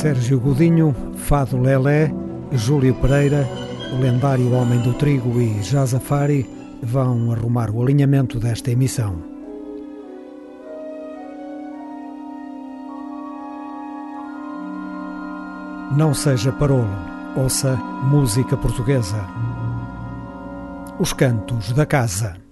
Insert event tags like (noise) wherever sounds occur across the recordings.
Sérgio Godinho, Fado Lelé, Júlio Pereira, o lendário Homem do Trigo e Jazafari vão arrumar o alinhamento desta emissão. Não seja parolo, ouça música portuguesa. Os cantos da casa.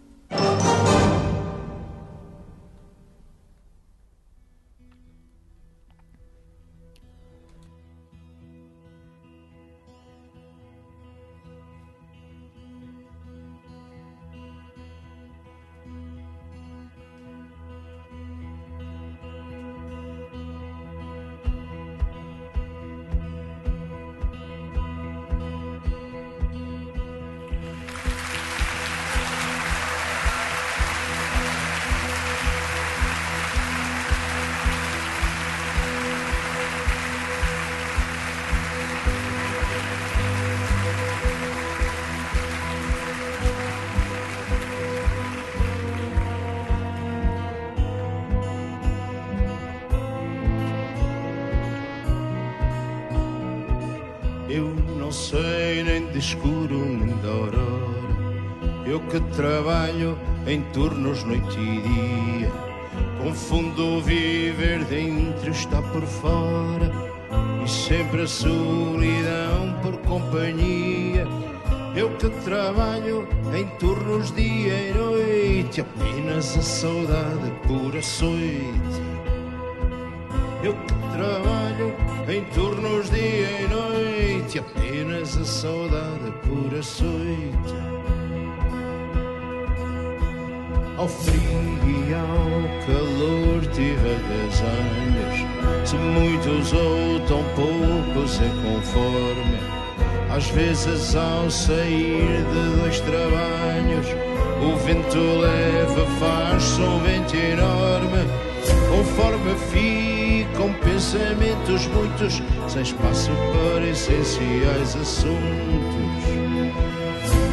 Ficam pensamentos muitos Sem espaço para essenciais assuntos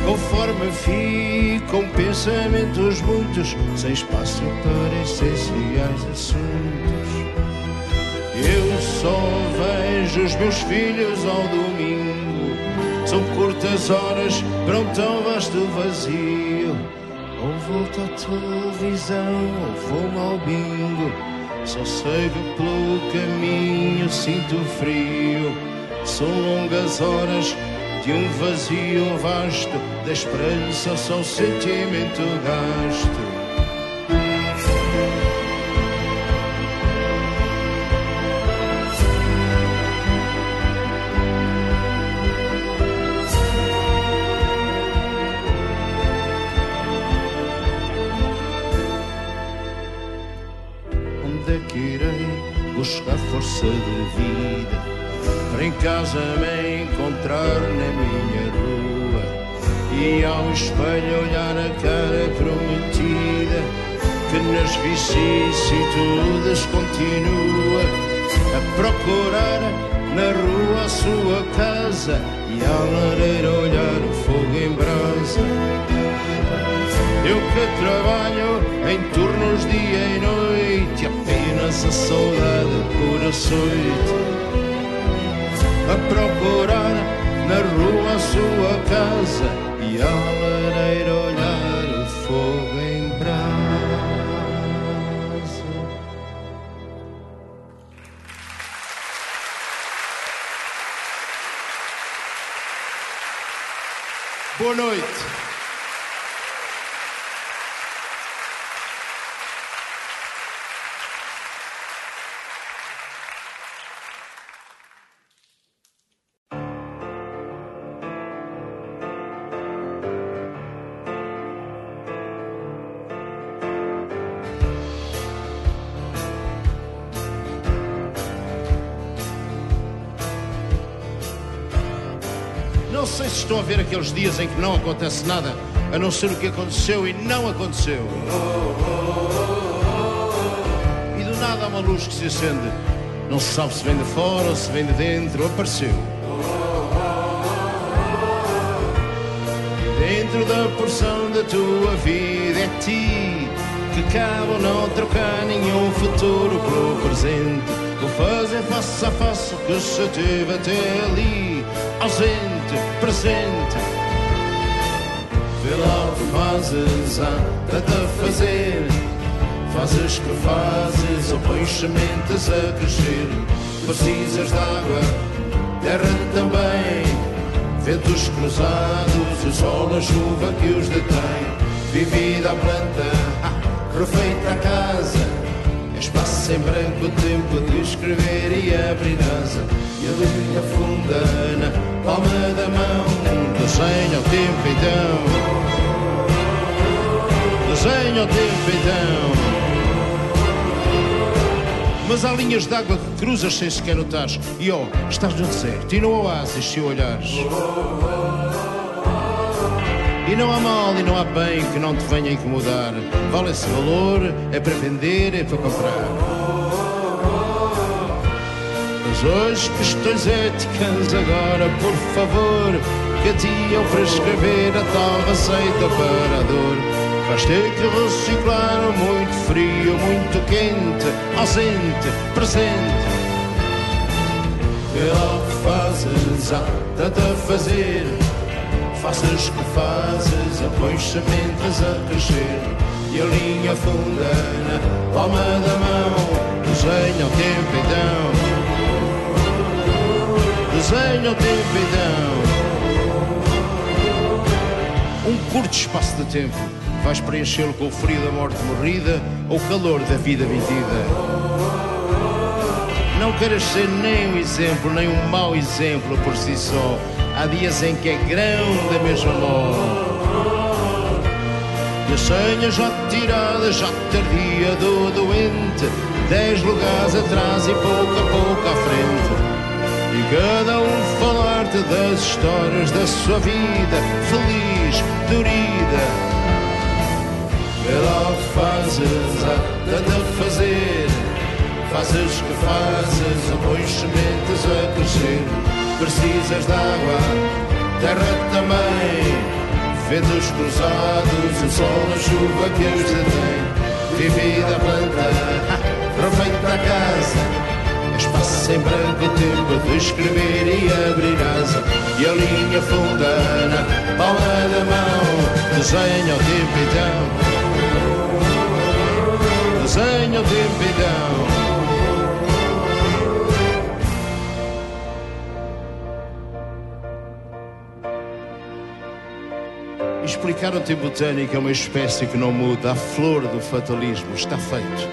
Conforme ficam pensamentos muitos, sem espaço para essenciais assuntos. Eu só vejo os meus filhos ao domingo. São curtas horas para um tão vasto vazio. Ou volto à televisão, ou vou ao bingo. Só sei que pelo caminho sinto frio. São longas horas de um vazio vasto, da esperança só o sentimento gasto. Casa me encontrar na minha rua. E ao espelho olhar a cara prometida Que nas vicissitudes continua A procurar na rua a sua casa. E à lareira olhar o fogo em brasa. Eu que trabalho em turnos dia e noite Apenas a saudade por açoite a procurar na rua a sua casa e a lareira olhar o fogo em brasa. Boa noite. Aqueles dias em que não acontece nada, a não ser o que aconteceu e não aconteceu. E do nada há uma luz que se acende. Não se sabe se vem de fora ou se vem de dentro, apareceu. Dentro da porção da tua vida é ti que cabe não trocar nenhum futuro pelo presente Vou fazer face a face o que se teve até ali, ausente, presente. Vê lá o que fazes, tanto a fazer. Fazes que fazes, ou pões sementes a crescer. Precisas de água, terra também. Ventos cruzados, o sol, a chuva que os detém. Vivida a planta, (laughs) refeita a casa. Espaço em branco, tempo de escrever e abrir asa. E a linha funda na palma da mão. Desenha o tempo então. Desenha o tempo então. Mas há linhas de água que cruzas sem sequer notares. E ó, oh, estás no deserto e no oásis se olhares. E não há mal e não há bem que não te venha incomodar. Vale esse valor, é para vender, é para comprar. Mas hoje questões éticas agora, por favor, que a ti eu para escrever a tal receita para a dor. Vais ter que reciclar muito frio, muito quente, ausente, presente. Que ao que fazes há tanto a fazer Faças que fazes, apões sementes a crescer. E a linha funda na palma da mão Desenha o tempo então. Desenha o tempo então. Um curto espaço de tempo Vais preenchê-lo com o frio da morte morrida Ou o calor da vida vivida. Não queiras ser nem um exemplo, nem um mau exemplo por si só. Há dias em que é grão da mesma mão. E a senha já tirada, já tardia do doente, dez lugares atrás e pouco a pouco à frente. E cada um falar-te das histórias da sua vida, feliz, dorida. Vê fazes, há tanto a fazer. Fazes que fazes, pões sementes a crescer precisas de água, terra também. Ventos cruzados, o sol, a chuva que os detém. Vivida a planta, (laughs) refeita a casa. Espaço em branco, tempo de escrever e abrir asa. E a linha funda na palma da mão. Desenha o tempo então. Desenha o. explicar o tempo botânico é uma espécie que não muda. A flor do fatalismo está feito.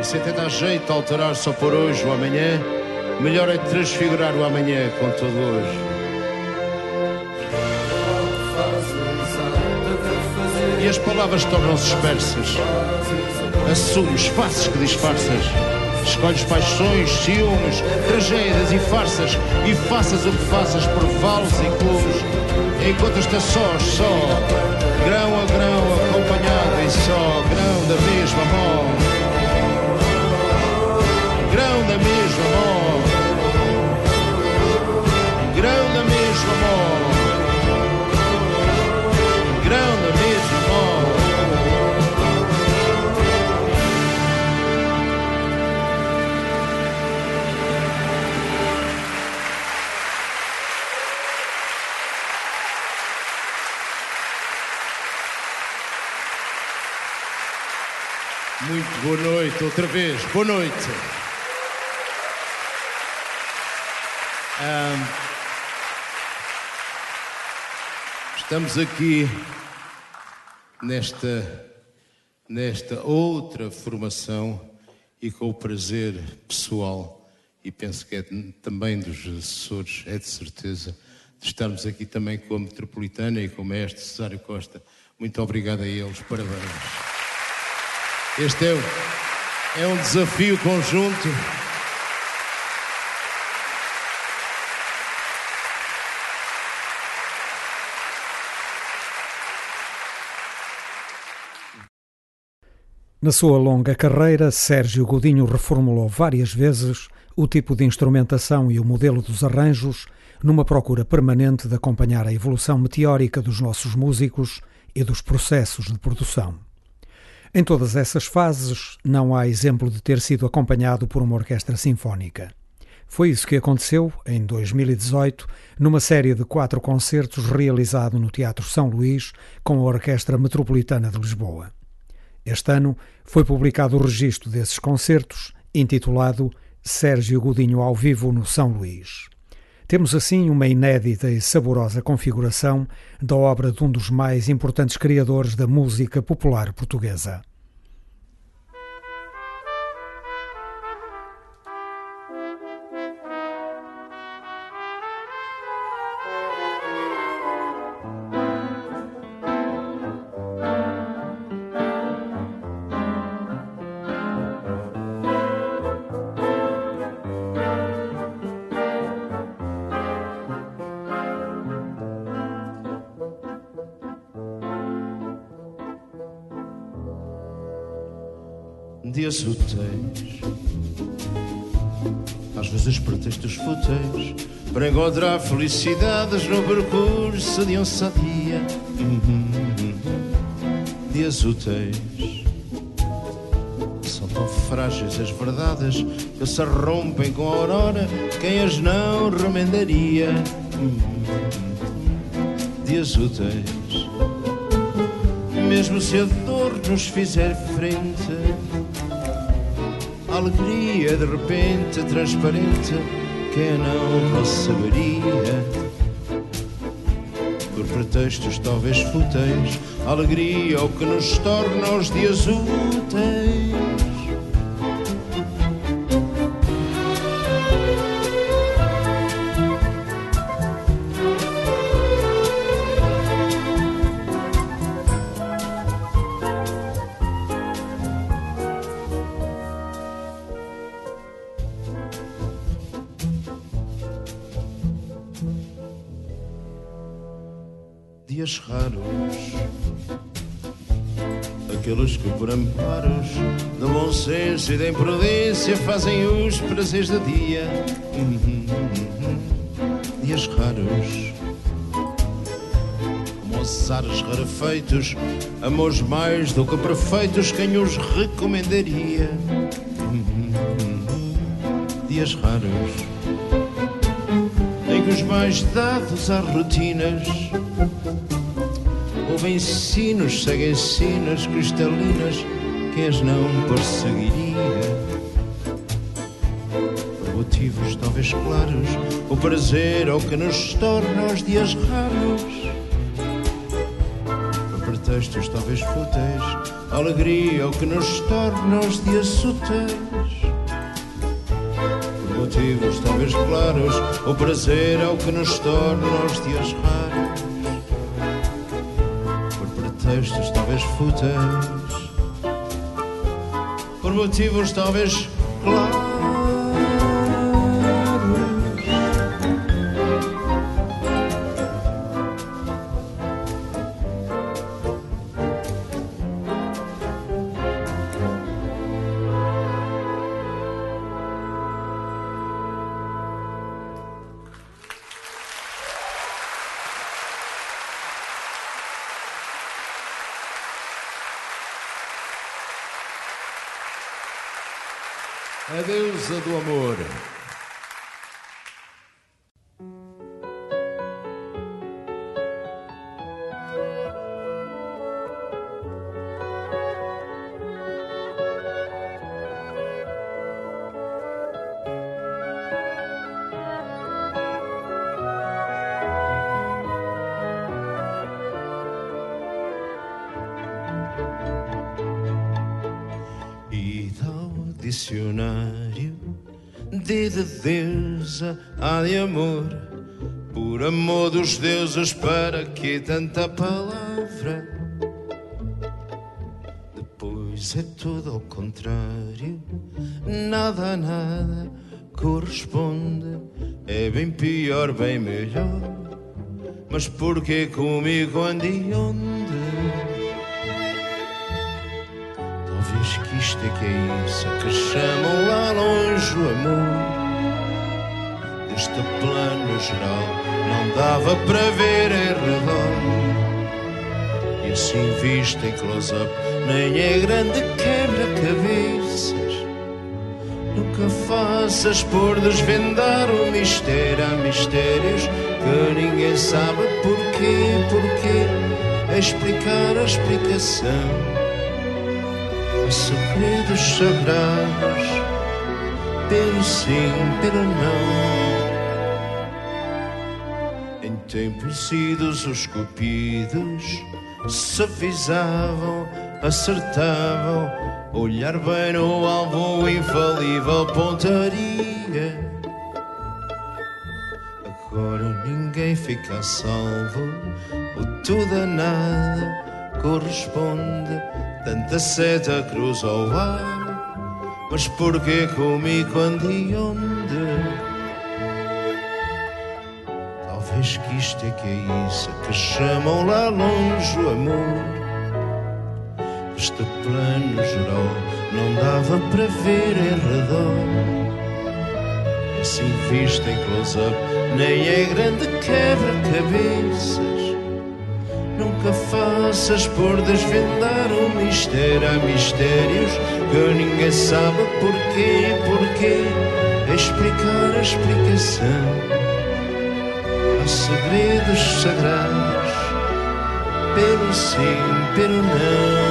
E se até dá jeito de alterar só por hoje ou amanhã, melhor é transfigurar o amanhã com todo hoje. E as palavras tornam-se dispersas. Assumes, faces que disfarças. Escolhes paixões, ciúmes, tragédias e farsas e faças o que faças por vales e clubes. Encontras-te sós, só, grão a grão, acompanhado em só, grão da mesma mão, boa noite, outra vez. Boa noite. Estamos aqui nesta, nesta outra formação e com o prazer pessoal, e penso que é também dos assessores, é de certeza, de estarmos aqui também com a Metropolitana e com o mestre Cesário Costa. Muito obrigado a eles, parabéns. Este é, é um desafio conjunto. Na sua longa carreira, Sérgio Godinho reformulou várias vezes o tipo de instrumentação e o modelo dos arranjos, numa procura permanente de acompanhar a evolução meteórica dos nossos músicos e dos processos de produção. Em todas essas fases, não há exemplo de ter sido acompanhado por uma orquestra sinfónica. Foi isso que aconteceu, em 2018, numa série de quatro concertos realizado no Teatro São Luís com a Orquestra Metropolitana de Lisboa. Este ano foi publicado o registro desses concertos, intitulado Sérgio Godinho ao vivo no São Luís. Temos assim uma inédita e saborosa configuração da obra de um dos mais importantes criadores da música popular portuguesa. Dias úteis, às vezes pretextos fúteis, para encontrar felicidades no percurso de um só dia. Dias úteis são tão frágeis as verdades que se rompem com a aurora, quem as não remendaria. Dias úteis, mesmo se a dor nos fizer frente alegria de repente transparente quem não saberia. Por pretextos talvez fúteis alegria o que nos torna os dias úteis senso e da imprudência fazem os prazeres do dia. Dias raros, como os ares rarefeitos, amores mais do que perfeitos, quem os recomendaria? Dias raros, em que os mais dados às rotinas Houve ensinos, segue ensinas cristalinas, quem as não perseguiria? Motivos talvez claros, o prazer é o que nos torna os dias raros. Por pretextos talvez fúteis, a alegria é o que nos torna os dias úteis. Por motivos talvez claros, o prazer é o que nos torna os dias raros textos talvez fúteis, por motivos talvez do amor. Deusa, há de amor, por amor dos deuses, para que tanta palavra? Depois é tudo ao contrário, nada a nada corresponde, é bem pior, bem melhor. Mas porquê comigo ande e onde? Talvez que isto é que é isso que chamam lá longe o amor este plano geral não dava para ver em redor. E assim vista em close-up, nem é grande quebra-cabeças. Nunca faças por desvendar o mistério. Há mistérios que ninguém sabe porquê, porquê. explicar a explicação. Há segredos sagrados, pelo sim, pelo não. Em tempos idos os cupidos se avisavam, acertavam, olhar bem no alvo, infalível pontaria. Agora ninguém fica a salvo, o tudo a nada corresponde, tanta seta cruz ao ar, mas porquê comigo, quando e onde? Talvez que isto é que é isso que chamam lá longe o amor. Este plano geral não dava para ver em redor. Assim visto em close-up, nem é grande quebra-cabeças. Nunca faças por desvendar o mistério. Há mistérios que ninguém sabe porquê, porquê. Explicar a explicação segredos sagrados, pelo sim, pelo não.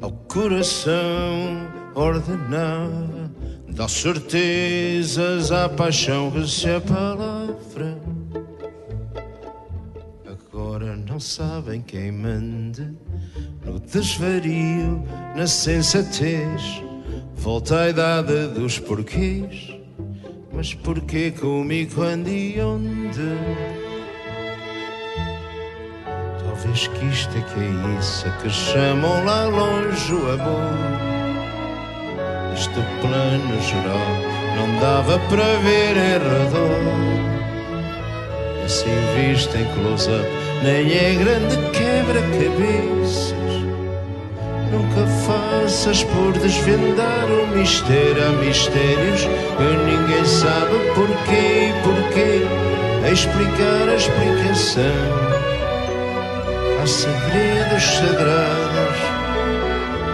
Ao coração ordenava, dá certezas à paixão que se palavra. Agora não sabem quem manda no desvario, na sensatez. Volta à idade dos porquês, mas porquê comigo, quando e onde? Talvez que isto é que é isso que chamam lá longe o amor. Este plano geral não dava para ver em redor. Assim visto em close-up, nem é grande quebra-cabeças. Nunca faças por desvendar o mistério. Há mistérios que ninguém sabe porquê e porquê. explicar a explicação há segredos sagrados,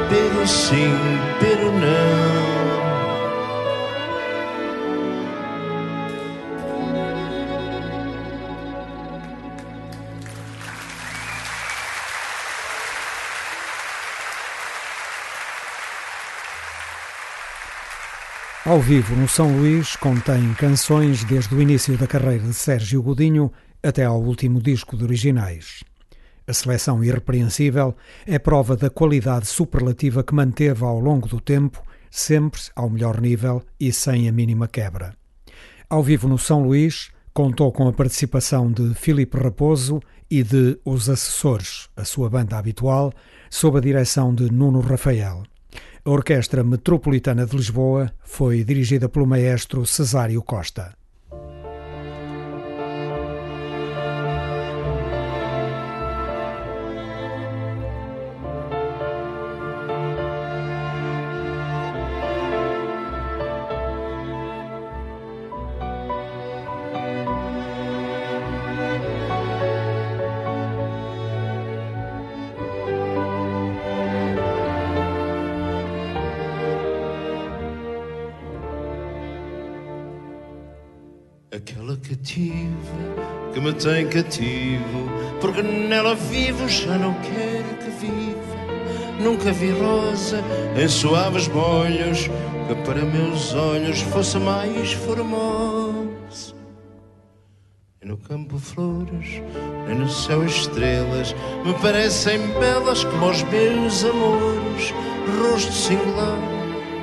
pelo sim, pelo não. Ao vivo no São Luís contém canções desde o início da carreira de Sérgio Godinho até ao último disco de originais. A seleção irrepreensível é prova da qualidade superlativa que manteve ao longo do tempo, sempre ao melhor nível e sem a mínima quebra. Ao vivo no São Luís, contou com a participação de Filipe Raposo e de Os Assessores, a sua banda habitual, sob a direção de Nuno Rafael. A Orquestra Metropolitana de Lisboa foi dirigida pelo maestro Cesário Costa. Tem cativo, porque nela vivo, já não quero que viva. Nunca vi rosa em suaves molhos, que para meus olhos fosse mais formosa. E no campo flores, nem no céu estrelas, me parecem belas como os meus amores. Rosto singular,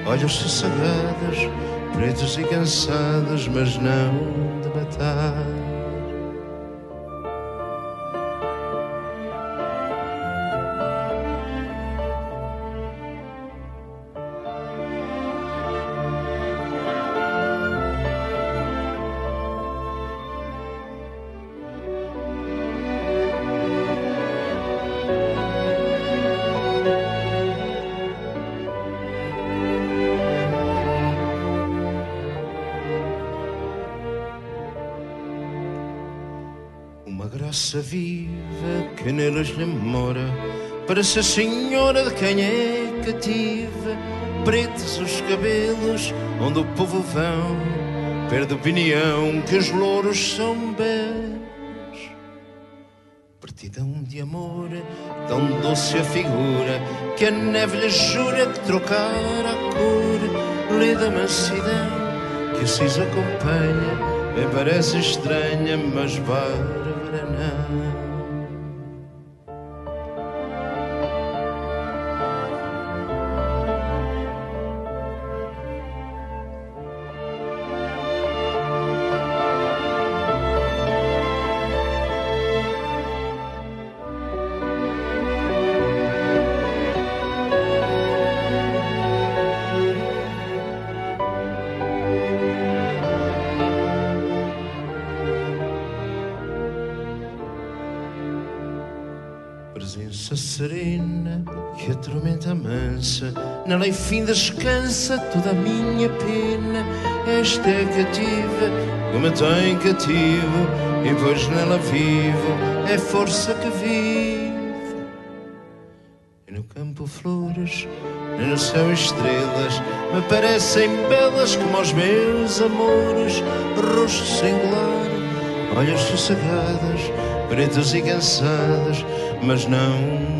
olhos sossagados, pretos e cansados, mas não de matar. Raça viva que neles lhe mora, para ser senhora de quem é cativa. Pretos os cabelos, onde o povo vão, perde opinião que os louros são belos. Partidão de amor, tão doce a figura, que a neve lhe jura que trocar a cor, lê da mansidão que se acompanha me parece estranha, mas bárbara na lei descansa toda a minha pena. Esta é cativa que me tem cativo, e pois nela vivo, é força que vive. E no campo flores, e no céu estrelas, me parecem belas como os meus amores, rosto singular, olhos sossegadas, pretas e cansadas, mas não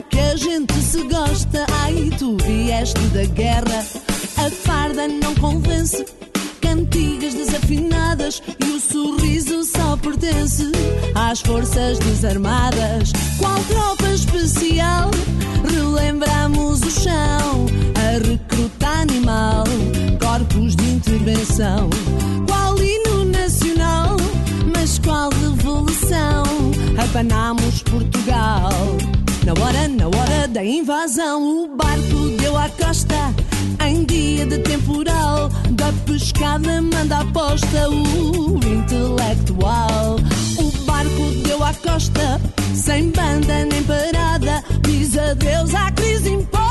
que a gente se gosta. Ai, tu vieste da guerra, a farda não convence. Cantigas desafinadas e o sorriso só pertence às forças desarmadas. Qual tropa especial? Relembramos o chão, a recruta animal, corpos de intervenção. Qual hino nacional? Mas qual revolução? Apanamos na hora, na hora da invasão, o barco deu à costa. Em dia de temporal, da pescada manda a posta o intelectual. O barco deu à costa, sem banda nem parada, diz adeus à crise imposta.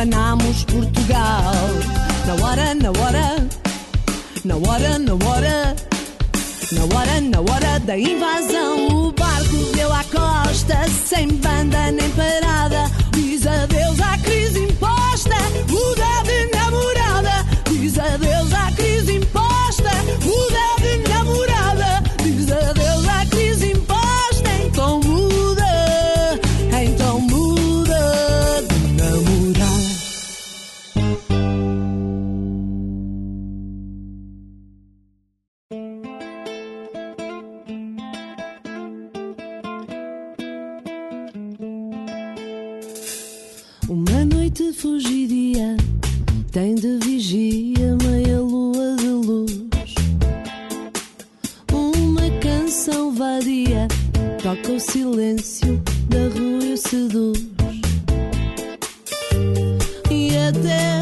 Abanamos Portugal. Na hora, na hora, na hora, na hora, na hora, na hora da invasão. O barco deu à costa, sem banda nem parada. Diz adeus à toca o silêncio da rua e o seduz. E até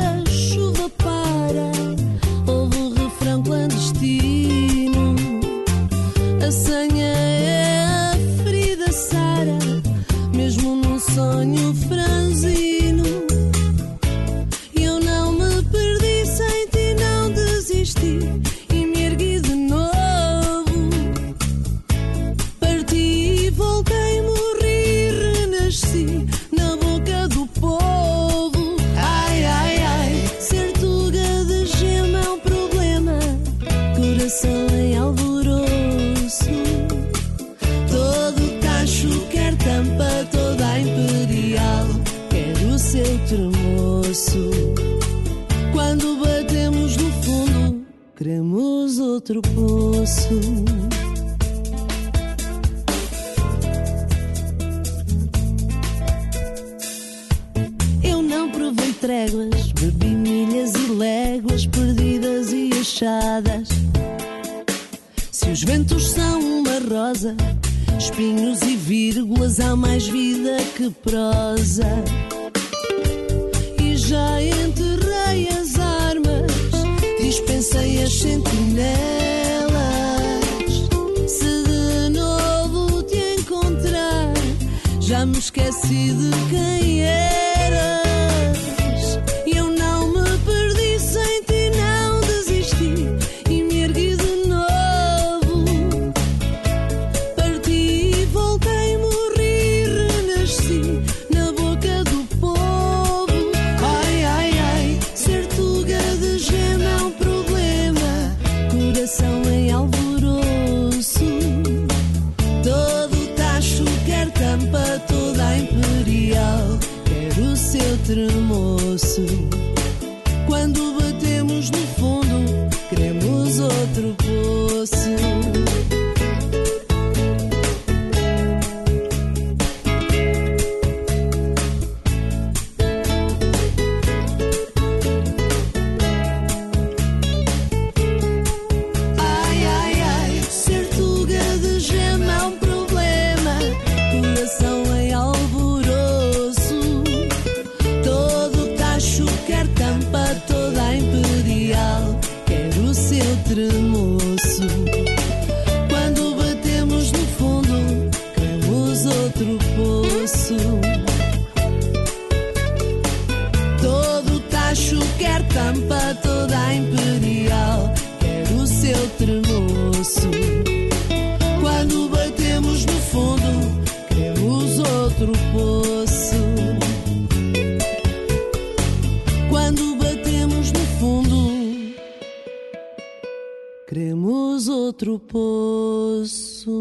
outro poço.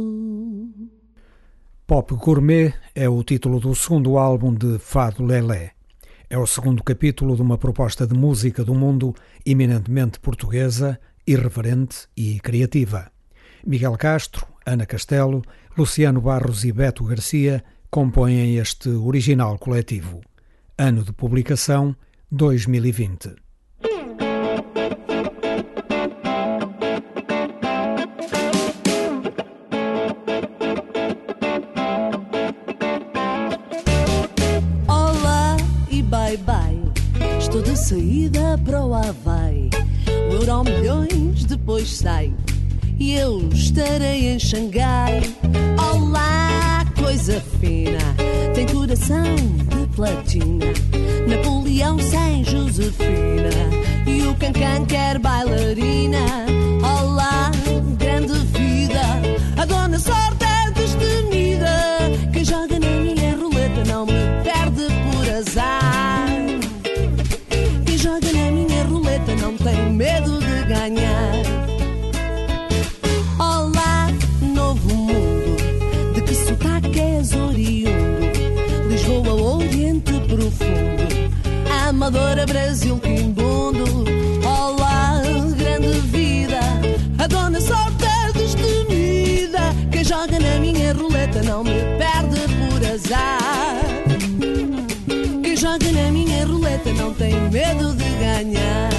Pop Gourmet é o título do segundo álbum de Fado Lelé. É o segundo capítulo de uma proposta de música do mundo eminentemente portuguesa, irreverente e criativa. Miguel Castro, Ana Castelo, Luciano Barros e Beto Garcia compõem este original coletivo. Ano de publicação 2020. saída para o Havaí. O euro milhões depois sai e eu estarei em Xangai. Olá, coisa fina, tem coração de platina. Napoleão sem Josefina e o Cancan quer bailarina. Olá, grande vida, a dona sorte. Amadora, Brasil com dono. Olá, grande vida, a dona sorte destemida. Quem joga na minha roleta não me perde por azar. Quem joga na minha roleta não tem medo de ganhar.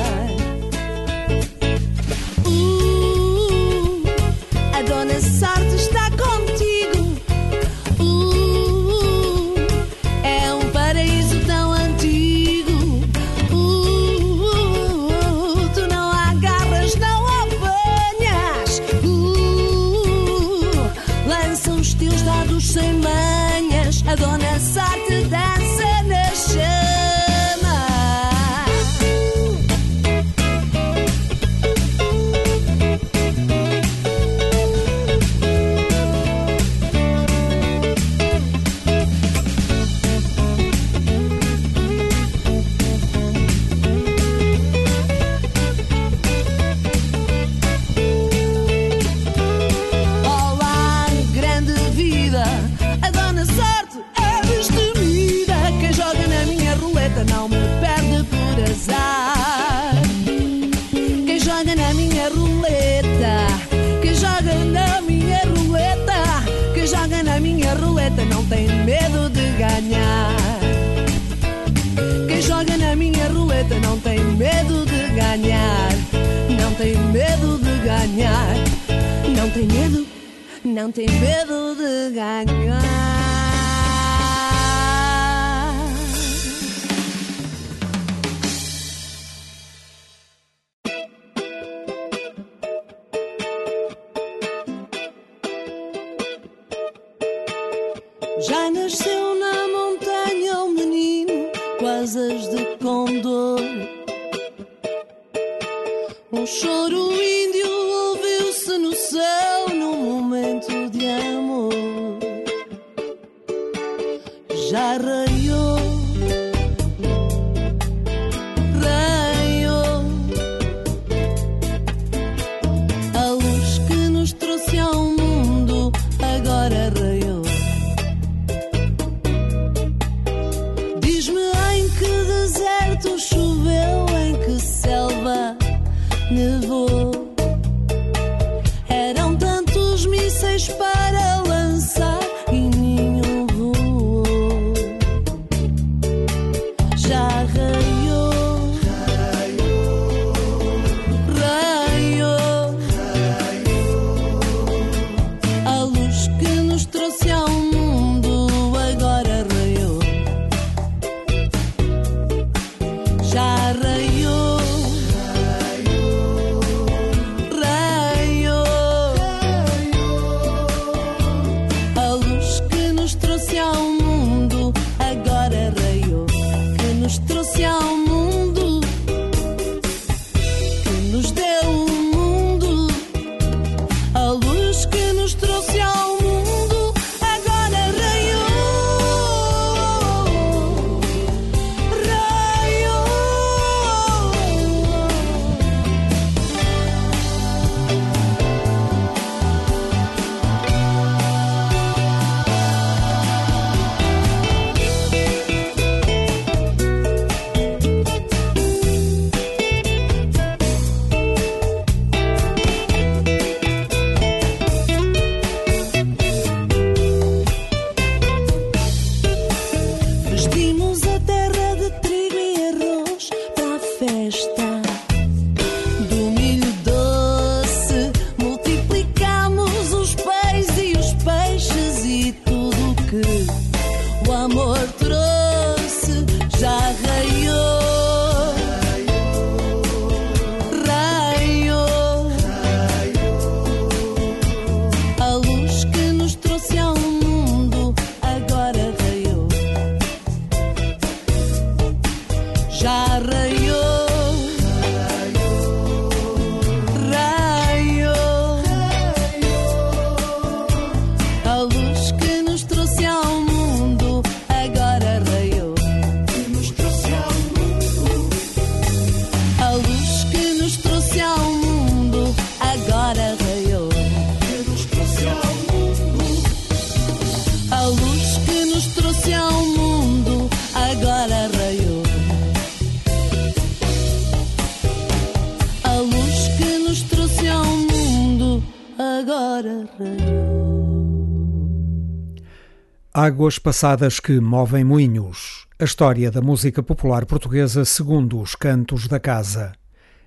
Águas passadas que movem moinhos. A história da música popular portuguesa segundo os cantos da casa.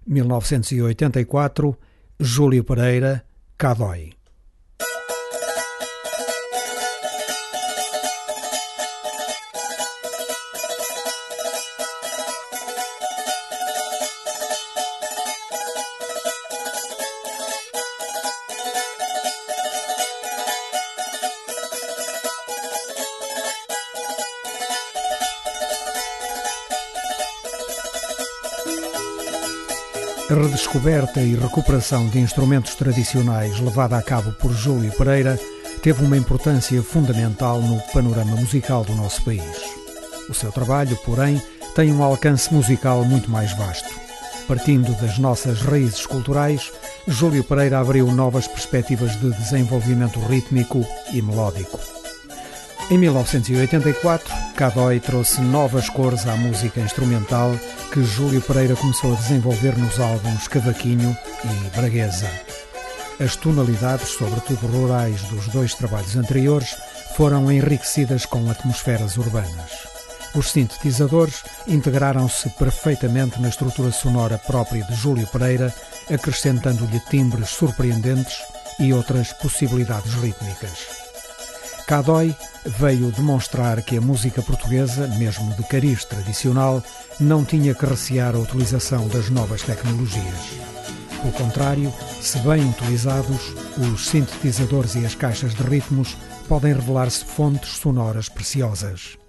1984, Júlio Pereira, Cadói. A redescoberta e recuperação de instrumentos tradicionais levada a cabo por Júlio Pereira teve uma importância fundamental no panorama musical do nosso país. O seu trabalho, porém, tem um alcance musical muito mais vasto. Partindo das nossas raízes culturais, Júlio Pereira abriu novas perspectivas de desenvolvimento rítmico e melódico. Em 1984, Cadói trouxe novas cores à música instrumental que Júlio Pereira começou a desenvolver nos álbuns Cavaquinho e Braguesa. As tonalidades, sobretudo rurais, dos dois trabalhos anteriores foram enriquecidas com atmosferas urbanas. Os sintetizadores integraram-se perfeitamente na estrutura sonora própria de Júlio Pereira, acrescentando-lhe timbres surpreendentes e outras possibilidades rítmicas. Cadói veio demonstrar que a música portuguesa, mesmo de cariz tradicional, não tinha que recear a utilização das novas tecnologias. Pelo contrário, se bem utilizados, os sintetizadores e as caixas de ritmos podem revelar-se fontes sonoras preciosas.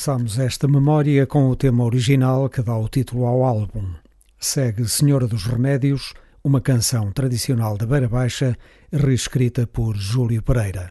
Começamos esta memória com o tema original que dá o título ao álbum. Segue Senhora dos Remédios, uma canção tradicional da Beira Baixa, reescrita por Júlio Pereira.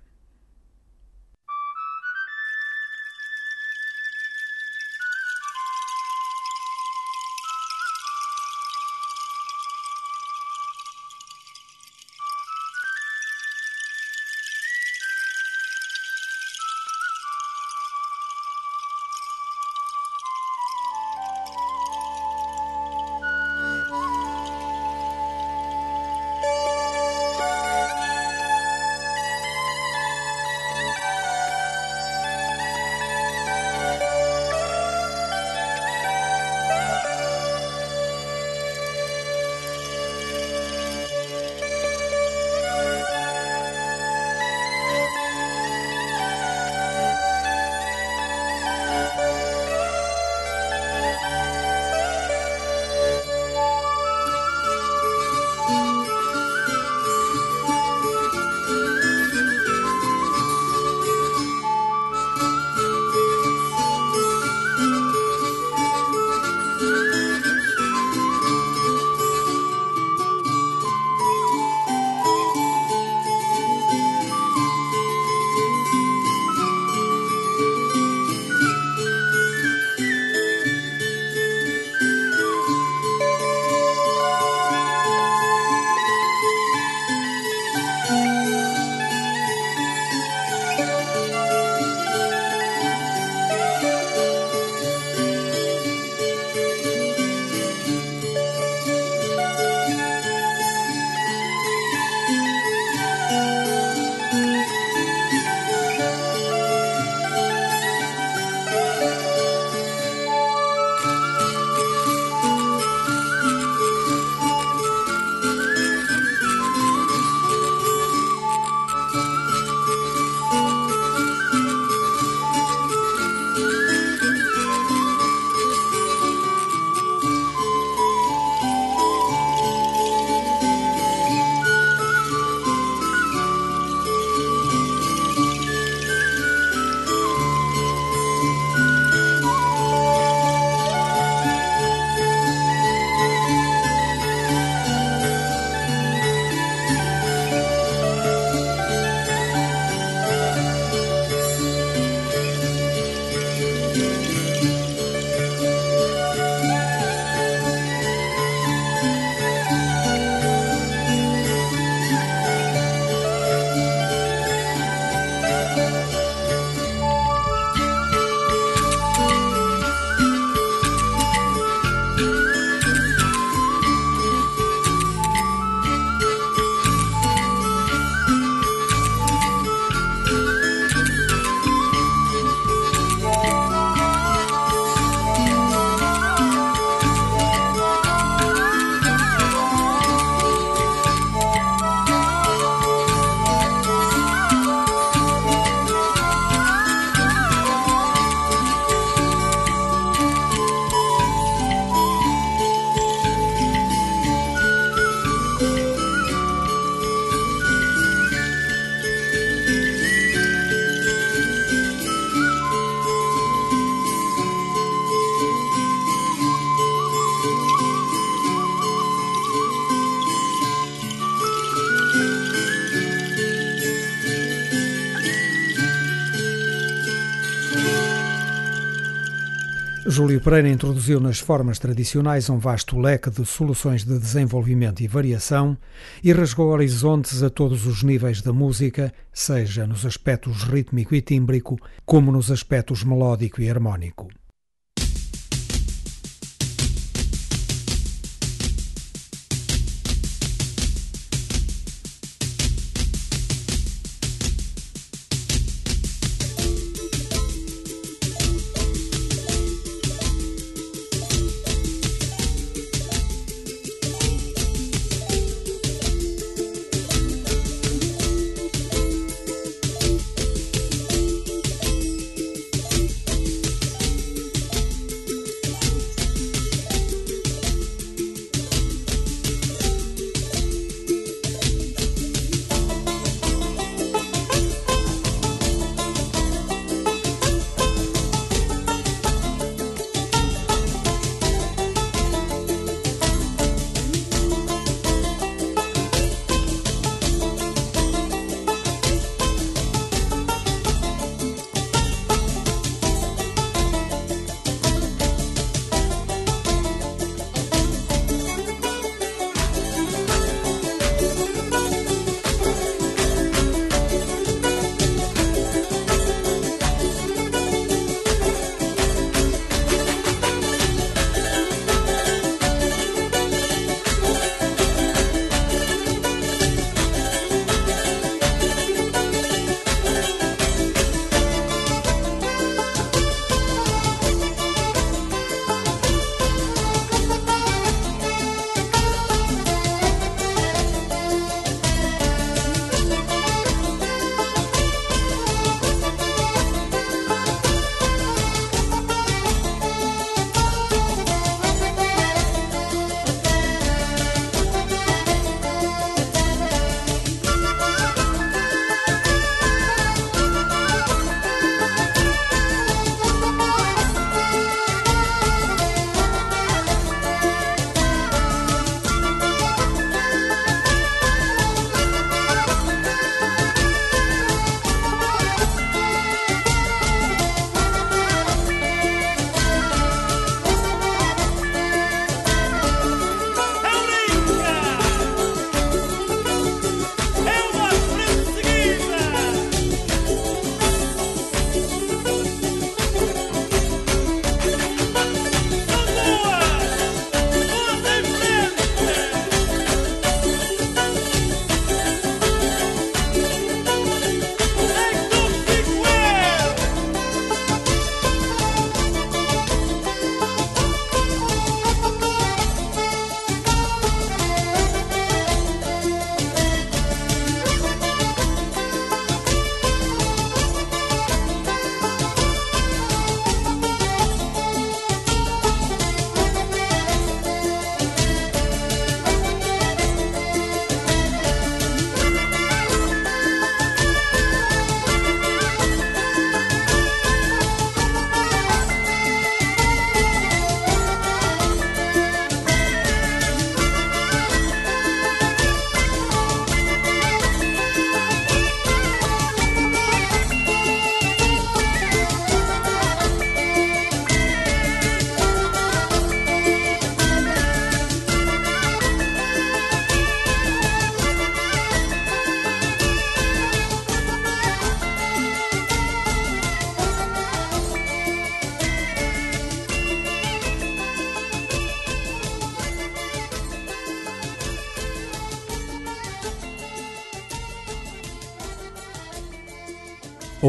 Júlio Pereira introduziu nas formas tradicionais um vasto leque de soluções de desenvolvimento e variação e rasgou horizontes a todos os níveis da música, seja nos aspectos rítmico e tímbrico, como nos aspectos melódico e harmónico.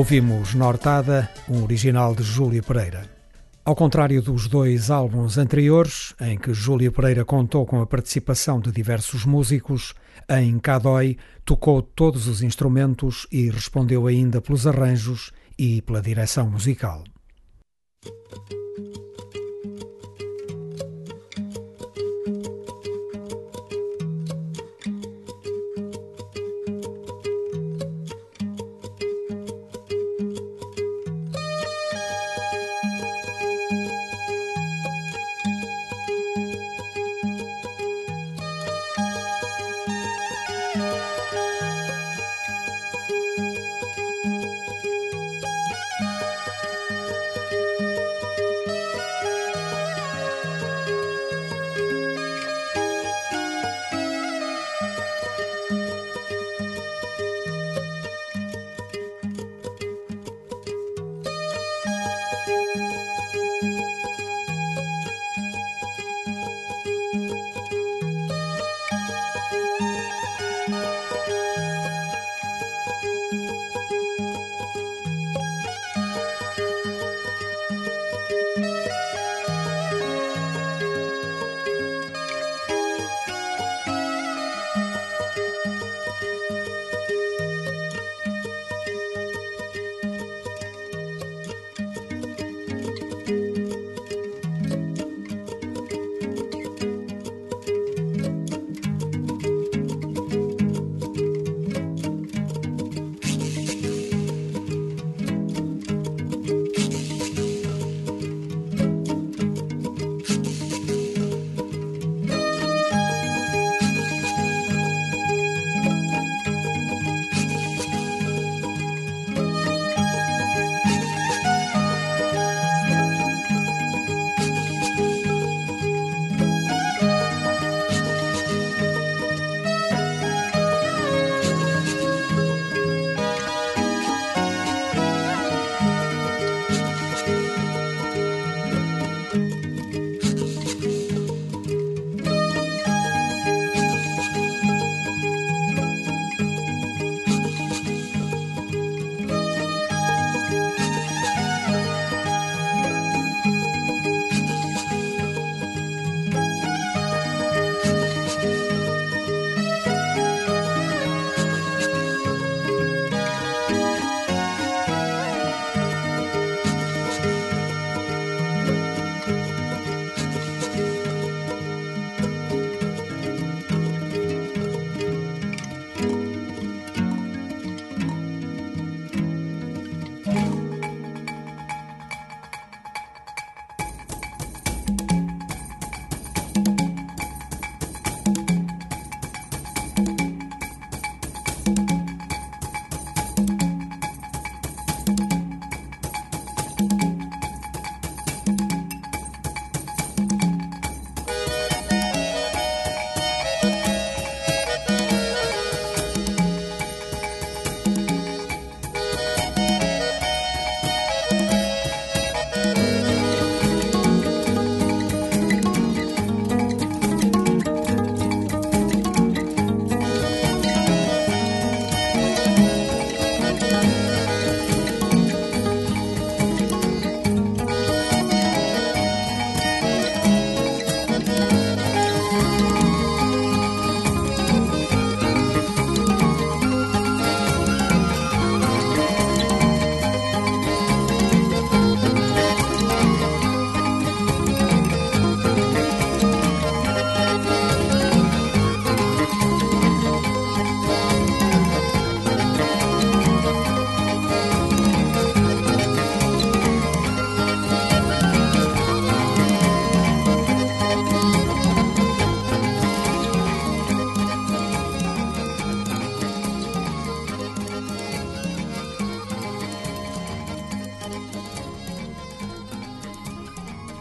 Ouvimos Nortada, um original de Júlia Pereira. Ao contrário dos dois álbuns anteriores, em que Júlia Pereira contou com a participação de diversos músicos, em Cadói tocou todos os instrumentos e respondeu ainda pelos arranjos e pela direção musical.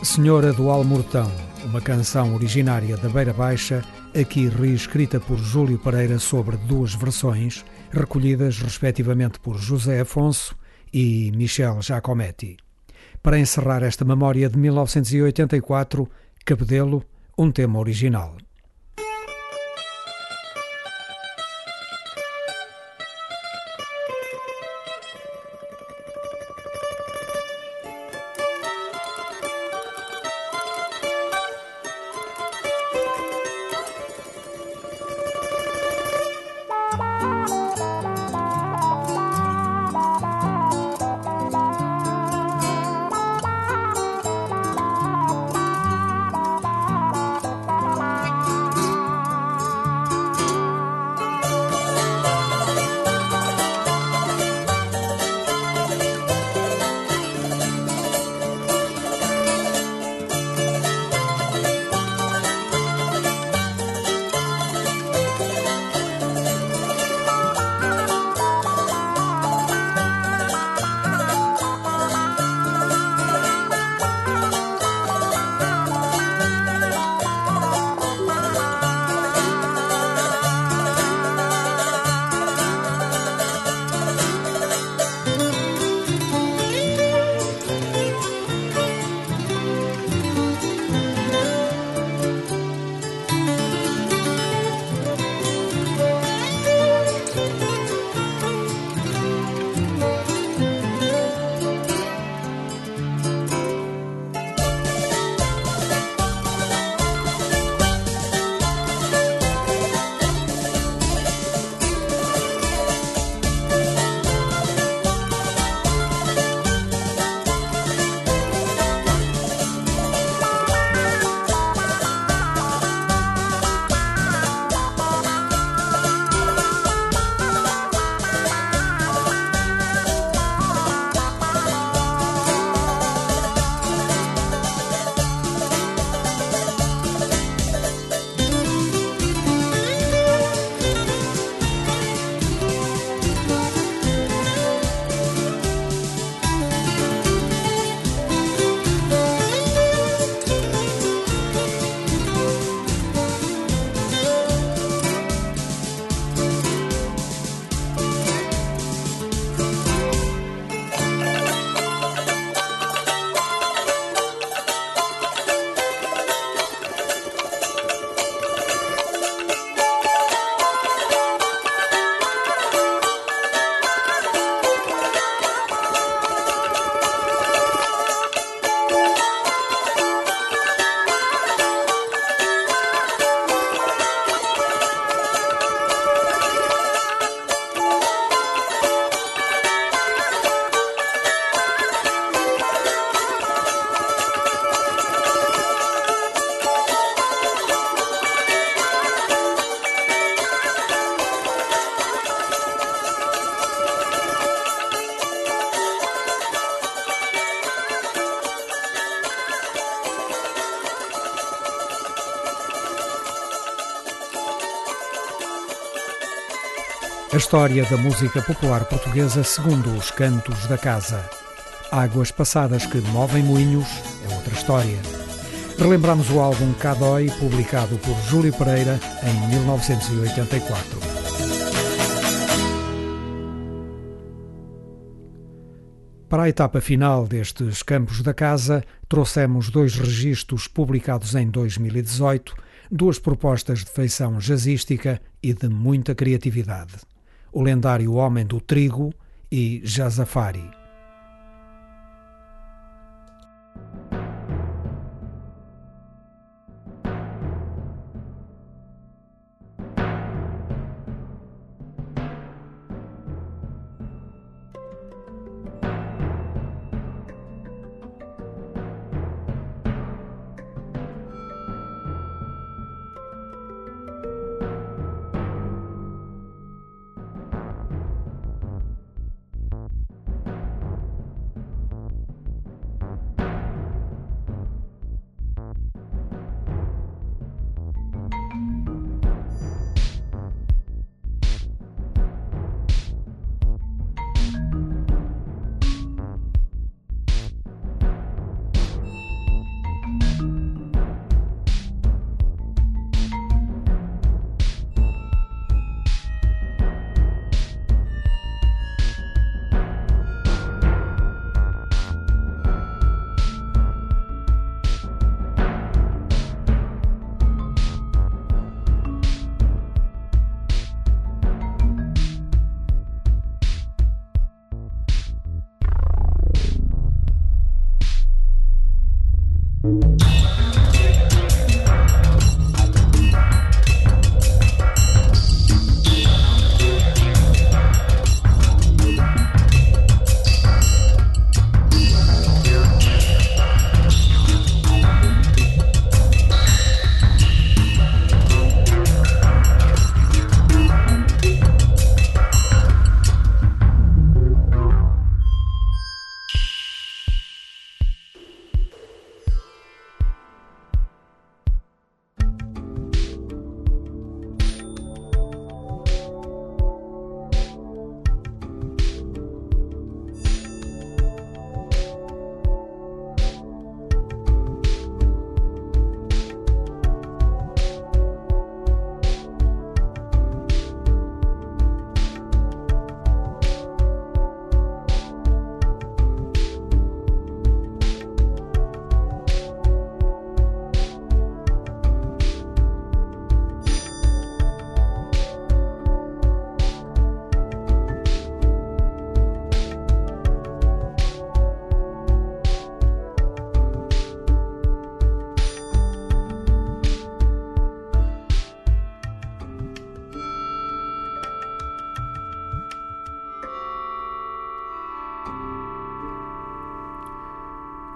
Senhora do Almortão, uma canção originária da Beira Baixa, aqui reescrita por Júlio Pereira sobre duas versões, recolhidas respectivamente por José Afonso e Michel Giacometti. Para encerrar esta memória de 1984, Cabedelo, um tema original. História da música popular portuguesa segundo os cantos da casa. Águas passadas que movem moinhos é outra história. Relembramos o álbum Cadói, publicado por Júlio Pereira em 1984. Para a etapa final destes Campos da Casa, trouxemos dois registros publicados em 2018, duas propostas de feição jazzística e de muita criatividade o lendário Homem do Trigo e Jazafari.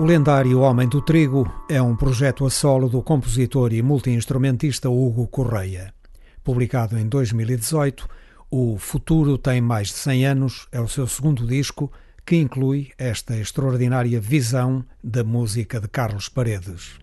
O lendário Homem do Trigo é um projeto a solo do compositor e multiinstrumentista Hugo Correia. Publicado em 2018, O Futuro Tem Mais de 100 Anos é o seu segundo disco, que inclui esta extraordinária visão da música de Carlos Paredes.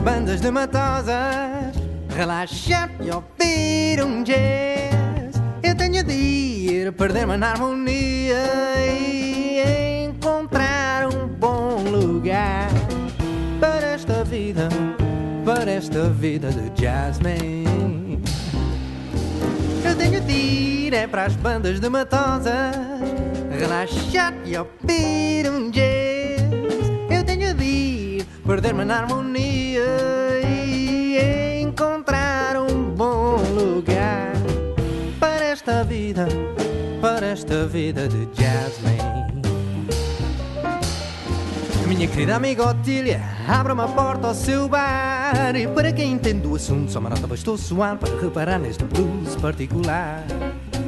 Bandas de matosas relaxar e ouvir um jazz. Eu tenho de ir perder-me na harmonia e encontrar um bom lugar para esta vida, para esta vida de jazzman. Eu tenho de ir é para as bandas de matosas, relaxar e ouvir um jazz. Perder-me na harmonia e encontrar um bom lugar para esta vida, para esta vida de jazzman. Minha querida amiga Otília, abra uma porta ao seu bar E para quem entende o assunto, só uma nota bastou soar Para reparar neste blues particular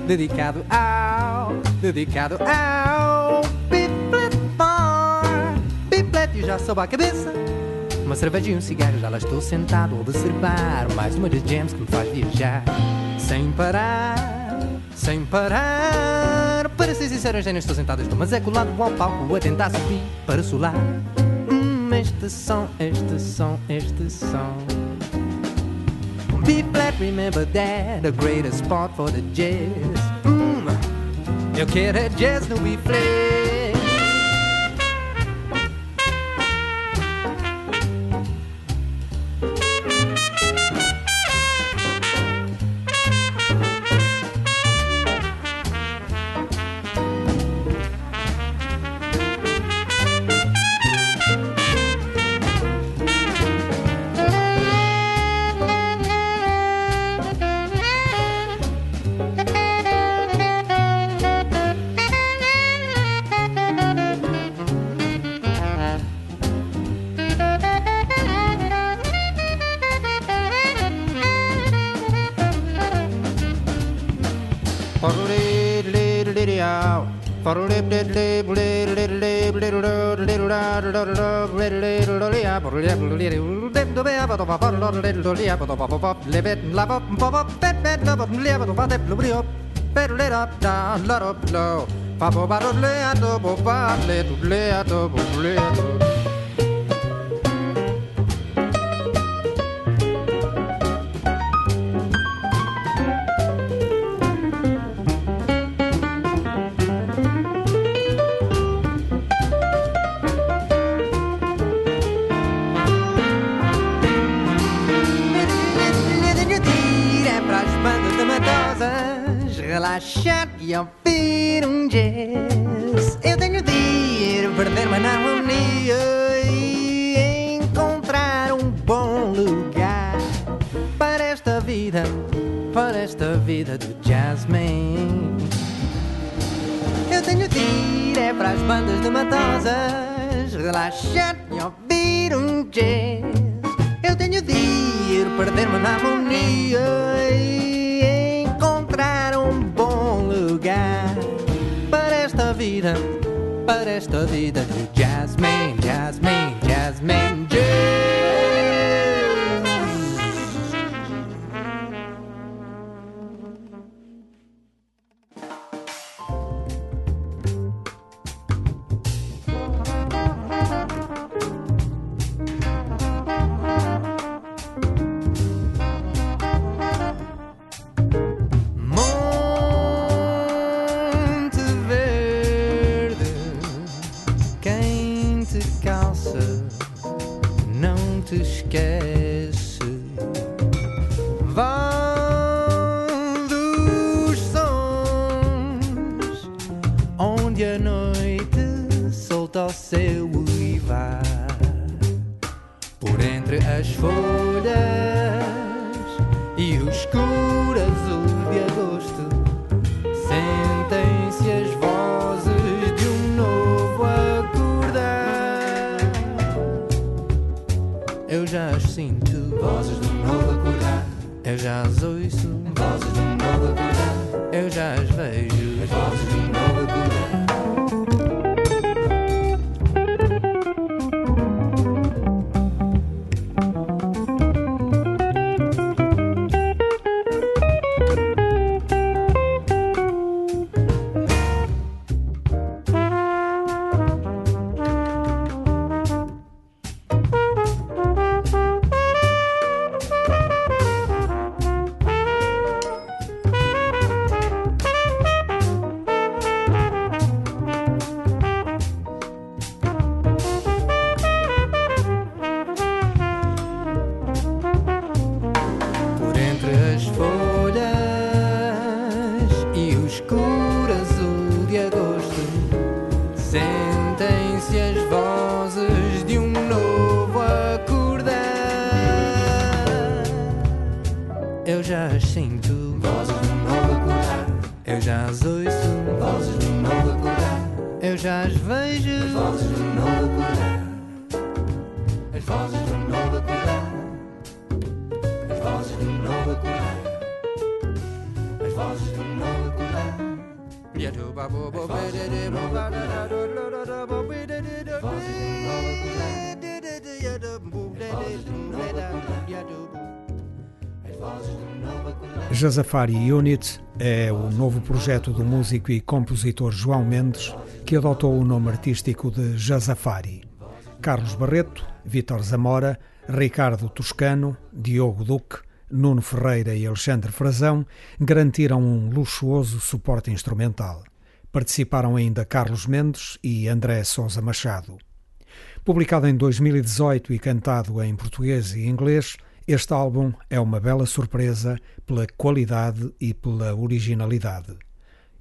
Dedicado ao, dedicado ao Piplet Bar Piplet e já soube a cabeça Uma cerveja e um cigarro, já lá estou sentado a observar. Mais uma das jams que me faz viajar. Sem parar, sem parar. Para ser sincero, já nem estou sentado Estou mas é colado ao palco a tentar subir para solar. Hum, Este som, este som, este som. Be glad, remember that The greatest spot for the jazz. Hum, Eu quero é jazz no bifle é e ouvir um jazz. Eu tenho de ir perder-me na harmonia e encontrar um bom lugar para esta vida, para esta vida do jazzman. Eu tenho de ir é para as bandas de matosas relaxar para esta vida de jazzman, jazzman, jazzman, Jazafari Unit é o novo projeto do músico e compositor João Mendes, que adotou o nome artístico de Jazafari. Carlos Barreto, Vítor Zamora, Ricardo Toscano, Diogo Duque, Nuno Ferreira e Alexandre Frazão garantiram um luxuoso suporte instrumental. Participaram ainda Carlos Mendes e André Sousa Machado. Publicado em 2018 e cantado em português e inglês, este álbum é uma bela surpresa pela qualidade e pela originalidade.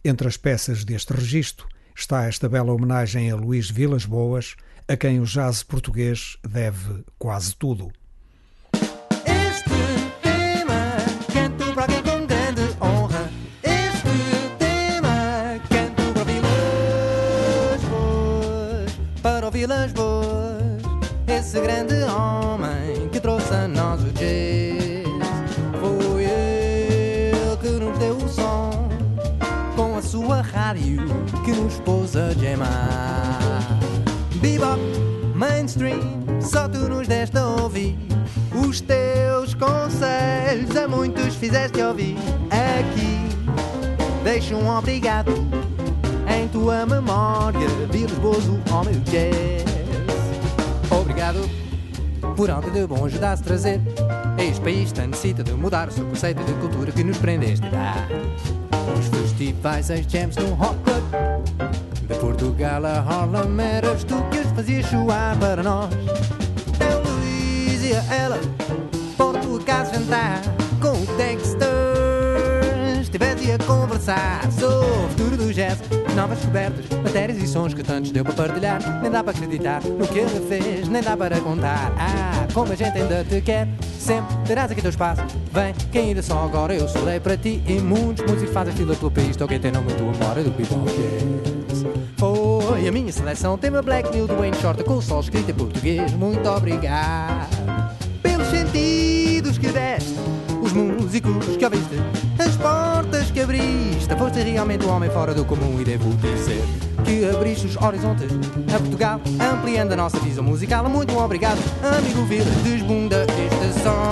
Entre as peças deste registro está esta bela homenagem a Luís Vilas Boas, a quem o jazz português deve quase tudo. Este Boas, esse grande homem que nos pôs a. Bebop, mainstream, só tu nos deste a ouvir. Os teus conselhos a muitos fizeste ouvir. Aqui, deixa um obrigado em tua memória. Vilas Bozo, homem do jazz. Obrigado por algo de bom ajudaste trazer. Este país tem necessita de mudar o seu conceito de cultura que nos prendeste a dar. Os festivais, as jams no Hot Club. De Portugal a Harlem eras tu que os fazias chorar para nós. Eu, Luís e a ela, casa jantar com o Dexter. Estivesse a conversar sobre o futuro do jazz, novas descobertas, matérias e sons que tantos deu para partilhar. Nem dá para acreditar no que ele fez, nem dá para contar. Ah, como a gente ainda te quer, sempre terás aqui teu espaço. Vem, que ainda só agora eu solei para ti. E muitos músicos fazem fila pelo país, quem tem não muito memória do jazz. Foi a minha seleção, tema Black New do Wayne Shorter com o sol escrito em português. Muito obrigado pelos sentidos que deste, os músicos que ouviste, as portas que abriste. Foste realmente um homem fora do comum e devo dizer que abriste os horizontes a Portugal, ampliando a nossa visão musical. Muito obrigado, amigo Vila, desbunda este som.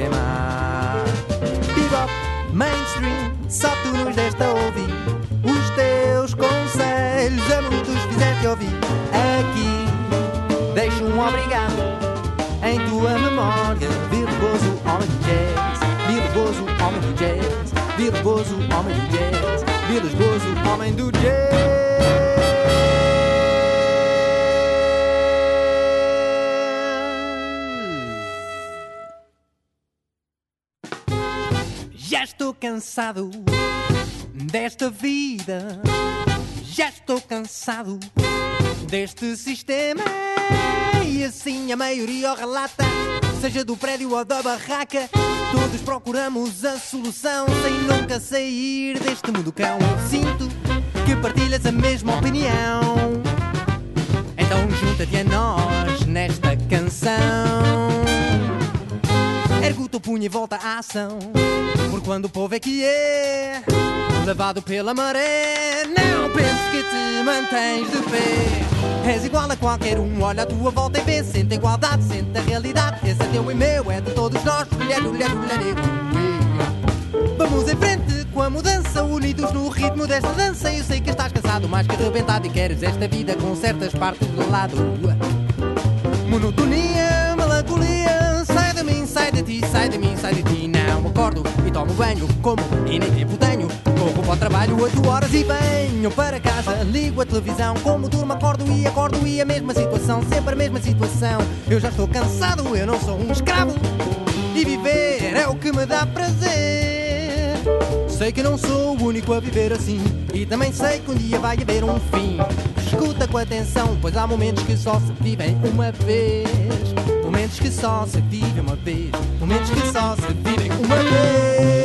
pôs a gemar Bebop, mainstream, só tu nos deste a ouvir Os teus conselhos a muitos fizeste ouvir Aqui deixo um obrigado em tua memória, virtuoso homem de jazz, virtuoso homem de jazz. Vilas Boas, o homem do jazz. Vilas Boas, o homem do jazz. Cansado desta vida. Já estou cansado deste sistema. E assim a maioria o relata, seja do prédio ou da barraca. Todos procuramos a solução sem nunca sair deste mundo cão. Sinto que partilhas a mesma opinião. Então junta-te a nós nesta canção. Ergue o punho e volta à ação. Por quando o povo é que é levado pela maré. Não penses que te mantens de pé. És igual a qualquer um, olha a tua volta e vê. Sente a igualdade, sente a realidade. Esse é teu e meu, é de todos nós. Mulher, mulher, mulher, Vamos em frente com a mudança, unidos no ritmo desta dança. Eu sei que estás cansado, mais que arrebentado, e queres esta vida com certas partes do lado. Monotonia, sai de mim, sai de ti. Não acordo e tomo banho, como e nem tempo tenho. Corro para o trabalho, 8 horas e venho para casa. Ligo a televisão, como durmo, acordo e acordo e a mesma situação, sempre a mesma situação. Eu já estou cansado, eu não sou um escravo. E viver é o que me dá prazer. Sei que não sou o único a viver assim. E também sei que um dia vai haver um fim. Escuta com atenção, pois há momentos que só se vivem uma vez. Momentos que só se vivem uma vez. Momentos que só se vivem uma Já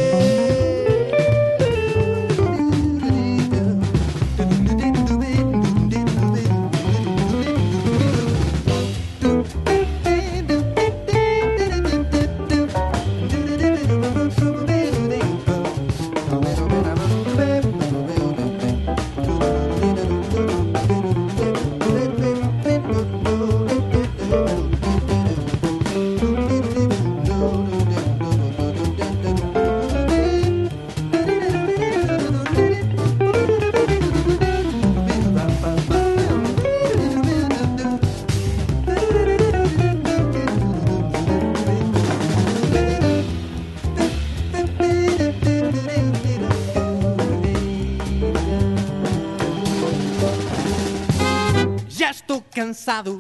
cansado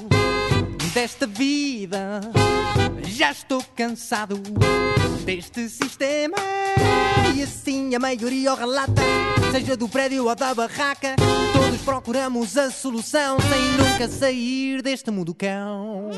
desta vida. Já estou cansado deste sistema. E assim a maioria o relata, seja do prédio ou da barraca. Todos procuramos a solução sem nunca sair deste mundo cão.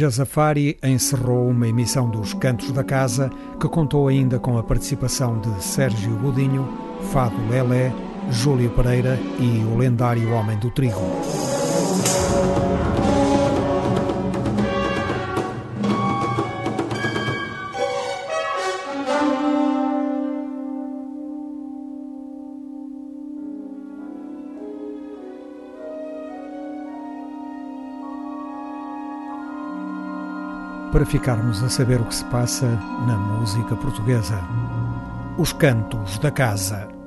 Jazafari encerrou uma emissão dos Cantos da Casa que contou ainda com a participação de Sérgio Godinho, Fado Lelé, Júlio Pereira e o lendário Homem do Trigo. Para ficarmos a saber o que se passa na música portuguesa. Os Cantos da Casa.